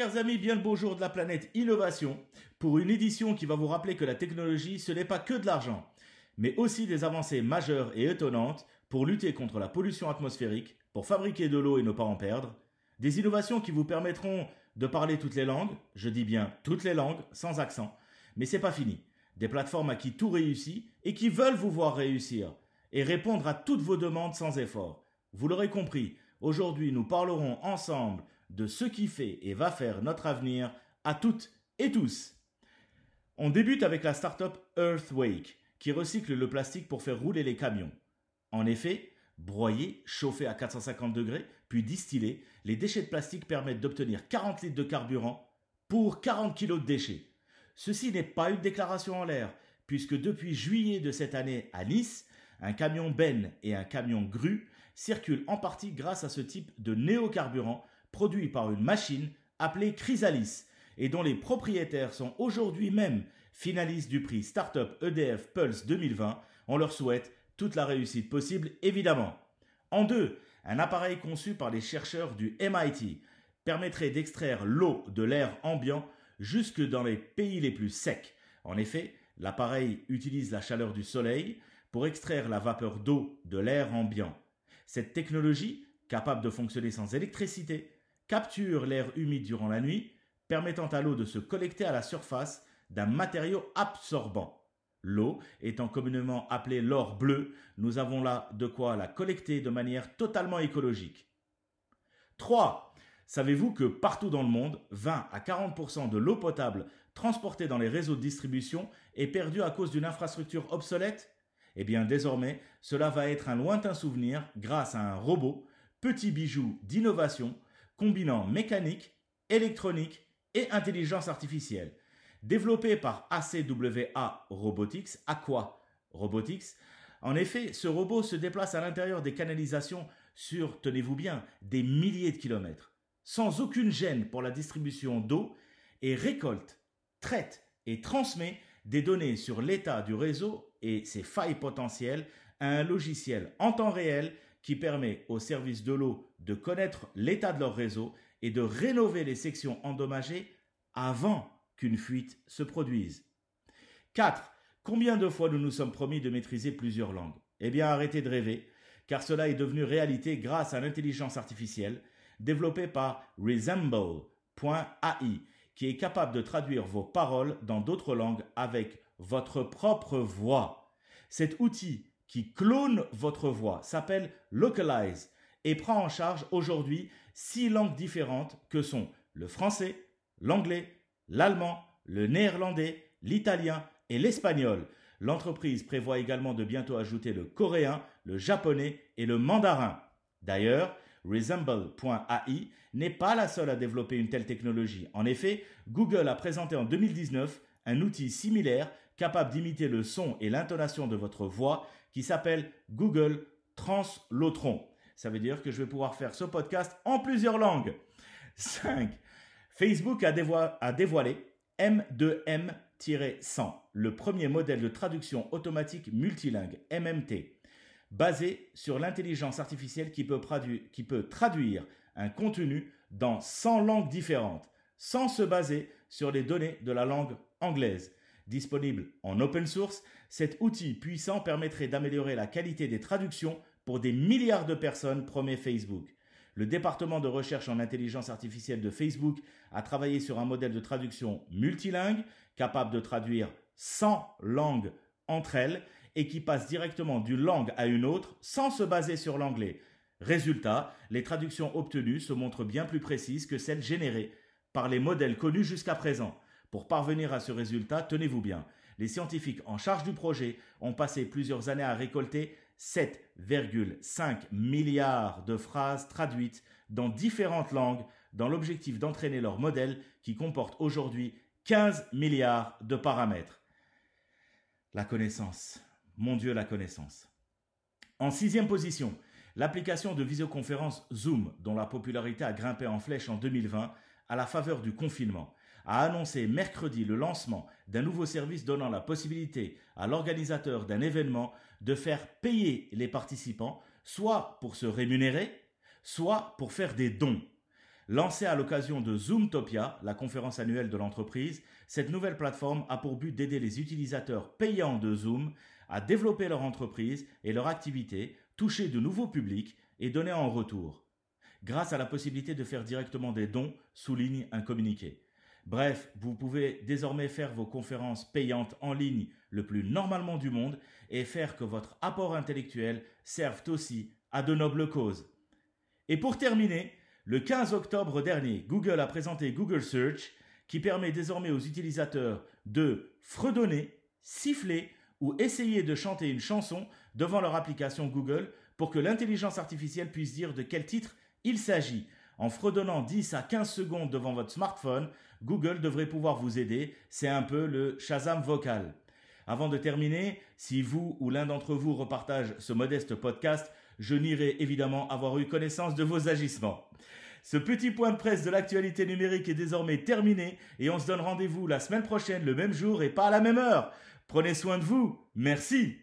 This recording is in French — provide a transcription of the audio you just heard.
Chers amis, bien le beau jour de la planète Innovation pour une édition qui va vous rappeler que la technologie, ce n'est pas que de l'argent, mais aussi des avancées majeures et étonnantes pour lutter contre la pollution atmosphérique, pour fabriquer de l'eau et ne pas en perdre, des innovations qui vous permettront de parler toutes les langues, je dis bien toutes les langues, sans accent, mais c'est pas fini. Des plateformes à qui tout réussit et qui veulent vous voir réussir et répondre à toutes vos demandes sans effort. Vous l'aurez compris, aujourd'hui nous parlerons ensemble de ce qui fait et va faire notre avenir à toutes et tous. On débute avec la startup Earthwake, qui recycle le plastique pour faire rouler les camions. En effet, broyés, chauffés à 450 degrés, puis distillés, les déchets de plastique permettent d'obtenir 40 litres de carburant pour 40 kg de déchets. Ceci n'est pas une déclaration en l'air, puisque depuis juillet de cette année à Nice, un camion Ben et un camion Grue circulent en partie grâce à ce type de néocarburant produit par une machine appelée Chrysalis et dont les propriétaires sont aujourd'hui même finalistes du prix Startup EDF Pulse 2020. On leur souhaite toute la réussite possible, évidemment. En deux, un appareil conçu par les chercheurs du MIT permettrait d'extraire l'eau de l'air ambiant jusque dans les pays les plus secs. En effet, l'appareil utilise la chaleur du soleil pour extraire la vapeur d'eau de l'air ambiant. Cette technologie, capable de fonctionner sans électricité, capture l'air humide durant la nuit, permettant à l'eau de se collecter à la surface d'un matériau absorbant. L'eau étant communément appelée l'or bleu, nous avons là de quoi la collecter de manière totalement écologique. 3. Savez-vous que partout dans le monde, 20 à 40% de l'eau potable transportée dans les réseaux de distribution est perdue à cause d'une infrastructure obsolète? Eh bien désormais, cela va être un lointain souvenir grâce à un robot, petit bijou d'innovation, combinant mécanique, électronique et intelligence artificielle. Développé par ACWA Robotics, Aqua Robotics, en effet, ce robot se déplace à l'intérieur des canalisations sur, tenez-vous bien, des milliers de kilomètres, sans aucune gêne pour la distribution d'eau, et récolte, traite et transmet des données sur l'état du réseau et ses failles potentielles. À un logiciel en temps réel qui permet aux services de l'eau de connaître l'état de leur réseau et de rénover les sections endommagées avant qu'une fuite se produise. 4. Combien de fois nous nous sommes promis de maîtriser plusieurs langues? Eh bien arrêtez de rêver, car cela est devenu réalité grâce à l'intelligence artificielle développée par Resemble.ai, qui est capable de traduire vos paroles dans d'autres langues avec votre propre voix. Cet outil qui clone votre voix s'appelle Localize et prend en charge aujourd'hui six langues différentes que sont le français, l'anglais, l'allemand, le néerlandais, l'italien et l'espagnol. L'entreprise prévoit également de bientôt ajouter le coréen, le japonais et le mandarin. D'ailleurs, Resemble.ai n'est pas la seule à développer une telle technologie. En effet, Google a présenté en 2019 un outil similaire capable d'imiter le son et l'intonation de votre voix qui s'appelle Google Translotron. Ça veut dire que je vais pouvoir faire ce podcast en plusieurs langues. 5. Facebook a, dévoilé M2M-100, le premier modèle de traduction automatique multilingue, MMT, basé sur l'intelligence artificielle qui peut, qui peut traduire un contenu dans 100 langues différentes, sans se baser sur les données de la langue anglaise. Disponible en open source, cet outil puissant permettrait d'améliorer la qualité des traductions pour des milliards de personnes, promet Facebook. Le département de recherche en intelligence artificielle de Facebook a travaillé sur un modèle de traduction multilingue capable de traduire 100 langues entre elles et qui passe directement d'une langue à une autre sans se baser sur l'anglais. Résultat, les traductions obtenues se montrent bien plus précises que celles générées par les modèles connus jusqu'à présent. Pour parvenir à ce résultat, tenez-vous bien, les scientifiques en charge du projet ont passé plusieurs années à récolter 7,5 milliards de phrases traduites dans différentes langues dans l'objectif d'entraîner leur modèle qui comporte aujourd'hui 15 milliards de paramètres. La connaissance. Mon Dieu, la connaissance. En sixième position, l'application de visioconférence Zoom, dont la popularité a grimpé en flèche en 2020 à la faveur du confinement a annoncé mercredi le lancement d'un nouveau service donnant la possibilité à l'organisateur d'un événement de faire payer les participants, soit pour se rémunérer, soit pour faire des dons. Lancée à l'occasion de Zoomtopia, la conférence annuelle de l'entreprise, cette nouvelle plateforme a pour but d'aider les utilisateurs payants de Zoom à développer leur entreprise et leur activité, toucher de nouveaux publics et donner en retour. Grâce à la possibilité de faire directement des dons, souligne un communiqué. Bref, vous pouvez désormais faire vos conférences payantes en ligne le plus normalement du monde et faire que votre apport intellectuel serve aussi à de nobles causes. Et pour terminer, le 15 octobre dernier, Google a présenté Google Search qui permet désormais aux utilisateurs de fredonner, siffler ou essayer de chanter une chanson devant leur application Google pour que l'intelligence artificielle puisse dire de quel titre il s'agit. En fredonnant 10 à 15 secondes devant votre smartphone, Google devrait pouvoir vous aider. C'est un peu le Shazam vocal. Avant de terminer, si vous ou l'un d'entre vous repartage ce modeste podcast, je n'irai évidemment avoir eu connaissance de vos agissements. Ce petit point de presse de l'actualité numérique est désormais terminé et on se donne rendez-vous la semaine prochaine le même jour et pas à la même heure. Prenez soin de vous. Merci.